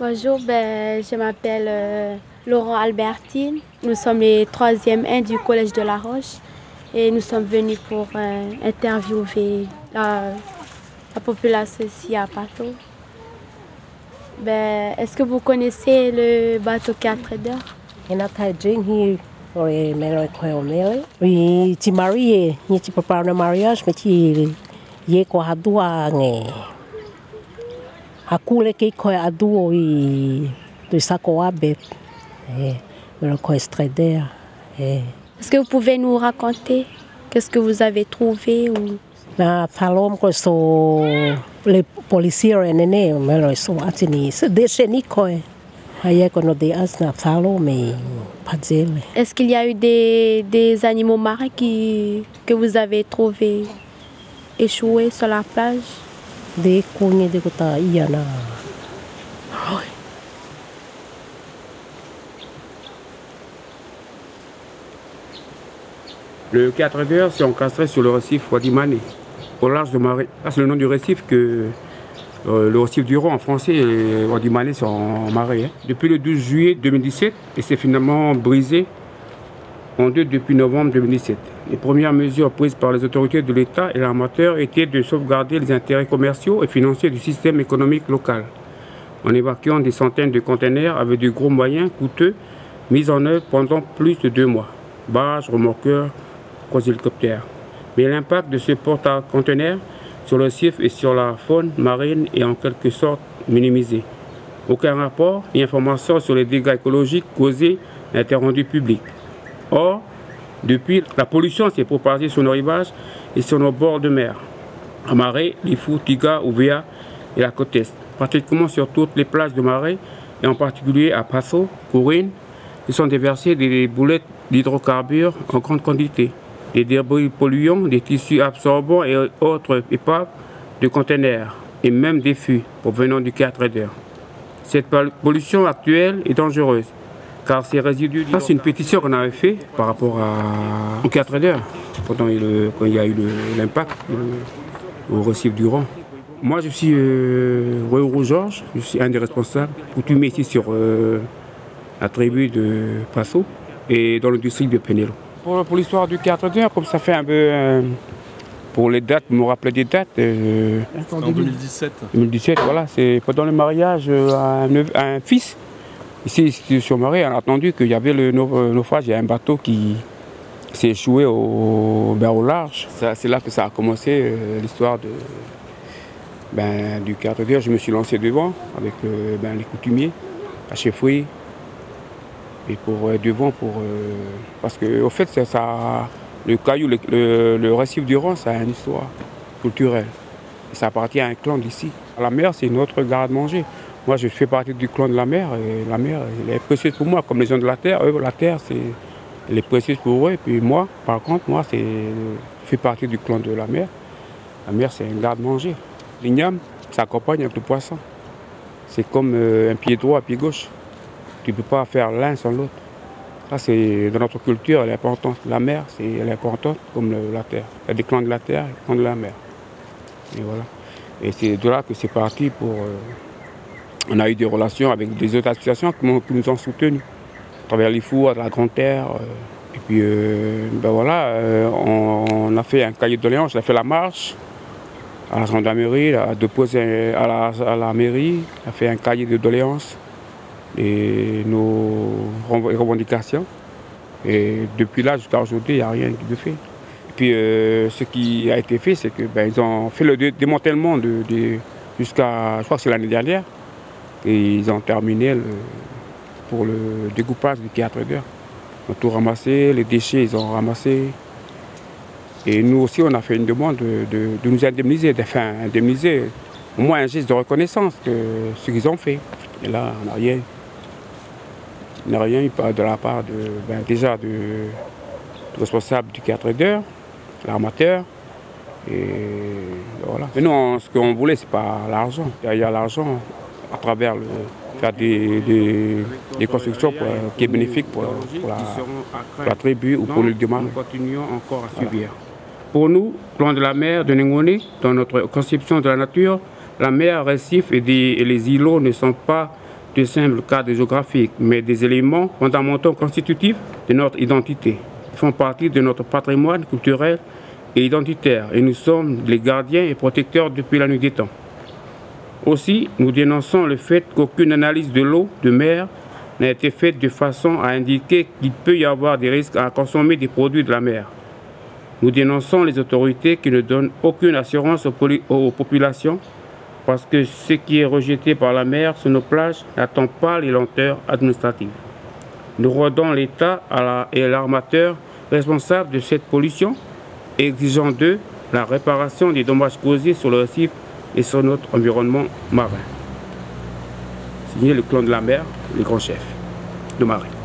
Bonjour, ben, je m'appelle euh, Laurent Albertine. Nous sommes les troisièmes 1 du Collège de La Roche et nous sommes venus pour euh, interviewer la, la population ici à Pato. Ben, Est-ce que vous connaissez le bateau 4 heures Ina tai jing hi ore mero koe o mele. I ti mari Hakule ke koe aduo i tu sako abe. E, mero koe streder. E, Est-ce que vous pouvez nous raconter qu'est-ce que vous avez trouvé ou... na talom ko so le policier e nene mero so atini se deshe ni koe. Haye ko no de as na talo me padzele. Est-ce qu'il y a eu des, des animaux marins qui, que vous avez trouvés échoués sur la plage? Le 4 heures s'est encastré sur le récif Wadimane, au large de Marais. Ça, c'est le nom du récif que euh, le récif du Roi en français et Wadimane c'est en Marais. hein. Depuis le 12 juillet 2017, et c'est finalement brisé en deux depuis novembre 2017. Les premières mesures prises par les autorités de l'État et l'armateur étaient de sauvegarder les intérêts commerciaux et financiers du système économique local, en évacuant des centaines de containers avec de gros moyens coûteux mis en œuvre pendant plus de deux mois. Barrages, remorqueurs, hélicoptères. Mais l'impact de ce porte-conteneurs sur le CIF et sur la faune marine est en quelque sorte minimisé. Aucun rapport ni information sur les dégâts écologiques causés n'a été rendu public. Or, depuis, la pollution s'est propagée sur nos rivages et sur nos bords de mer. À Marais, Lifou, Tiga, Ouvea et la côte Est. Pratiquement sur toutes les plages de Marais, et en particulier à Passo, Corinne, ils sont déversés des boulettes d'hydrocarbures en grande quantité, des débris polluants, des tissus absorbants et autres épaves de conteneurs, et même des fûts provenant du 4 heures. Cette pol- pollution actuelle est dangereuse, car ces résidus... Ça, c'est une pétition qu'on avait fait par rapport à... au 4 heures, quand, quand il y a eu l'impact euh, au récif du Rang. Moi, je suis euh, Royo Georges, je suis un des responsables coutumiers ici sur euh, la tribu de Passo et dans le district de Penelo. Pour, pour l'histoire du 4 heures, comme ça fait un peu... euh, pour les dates, me rappeler des dates, euh, En 2017. 2017, voilà, c'est pendant le mariage euh, à un, neuf- à un fils. Ici, sur Marais, on a entendu qu'il y avait le euh, naufrage, il y a un bateau qui s'est échoué au, large. C'est là que ça a commencé euh, l'histoire ben, du 4 heures. Je me suis lancé devant avec ben, les coutumiers, à chefferie, et pour euh, devant pour parce que au fait le caillou le, récif du Rhône ça a une histoire culturelle ça appartient à un clan d'ici la mer c'est notre garde-manger moi je fais partie du clan de la mer et la mer elle est précieuse pour moi comme les gens de la terre eux la terre c'est elle est précieuse pour eux et puis moi par contre moi c'est je fais partie du clan de la mer la mer c'est un garde-manger l'igname s'accompagne avec le poisson c'est comme euh, un pied droit un pied gauche tu ne peux pas faire l'un sans l'autre. Ça, c'est dans notre culture, elle est importante. La mer, c'est, elle est importante comme la terre. Il y a des clans de la terre et des clans de la mer. Et voilà. Et c'est de là que c'est parti pour. euh, on a eu des relations avec des autres associations qui, nous ont soutenus. À travers les fours, à la Grande Terre. euh, et puis, euh, ben voilà, euh, on, a fait un cahier de doléances, on a fait la marche à la gendarmerie, à déposer à la, à la mairie, on a fait un cahier de doléances et nos rev- revendications. Et depuis là jusqu'à aujourd'hui, il n'y a rien de fait. Et puis ce qui a été fait, c'est qu'ils ben, ont fait le dé- démantèlement de- jusqu'à, je crois que c'est l'année dernière, et ils ont terminé le- pour le découpage du théâtre d'heure. Ils ont tout ramassé, les déchets, ils ont ramassé. Et nous aussi, on a fait une demande de, nous indemniser, enfin indemniser, au moins un geste de reconnaissance de ce qu'ils ont fait. Et là, on n'a rien eu. Il n'y a rien de la part ben, déjà du responsable du 4 d'heure, l'armateur. Et voilà. Mais nous, on- ce qu'on voulait, c'est pas l'argent. A- il y a l'argent à travers le, faire des, des, des constructions pour- qui est bénéfique pour, pour la, pour la tribu ou pour le démarrage. Nous continuons encore à subir. Pour nous, plan de la mer de Nengone, dans notre conception de la nature, la mer, récif et, des- et les îlots ne sont pas de simples cadres géographiques, mais des éléments fondamentaux constitutifs de notre identité. Ils font partie de notre patrimoine culturel et identitaire, et nous sommes les gardiens et protecteurs depuis la nuit des temps. Aussi, nous dénonçons le fait qu'aucune analyse de l'eau de mer n'a été faite de façon à indiquer qu'il peut y avoir des risques à consommer des produits de la mer. Nous dénonçons les autorités qui ne donnent aucune assurance aux, populations parce que ce qui est rejeté par la mer sur nos plages n'attend pas les lenteurs administratives. Nous rendons l'État et l'armateur responsables de cette pollution, exigeant d'eux la réparation des dommages causés sur le récif et sur notre environnement marin. Signé le clan de la mer, le grand chef de marée.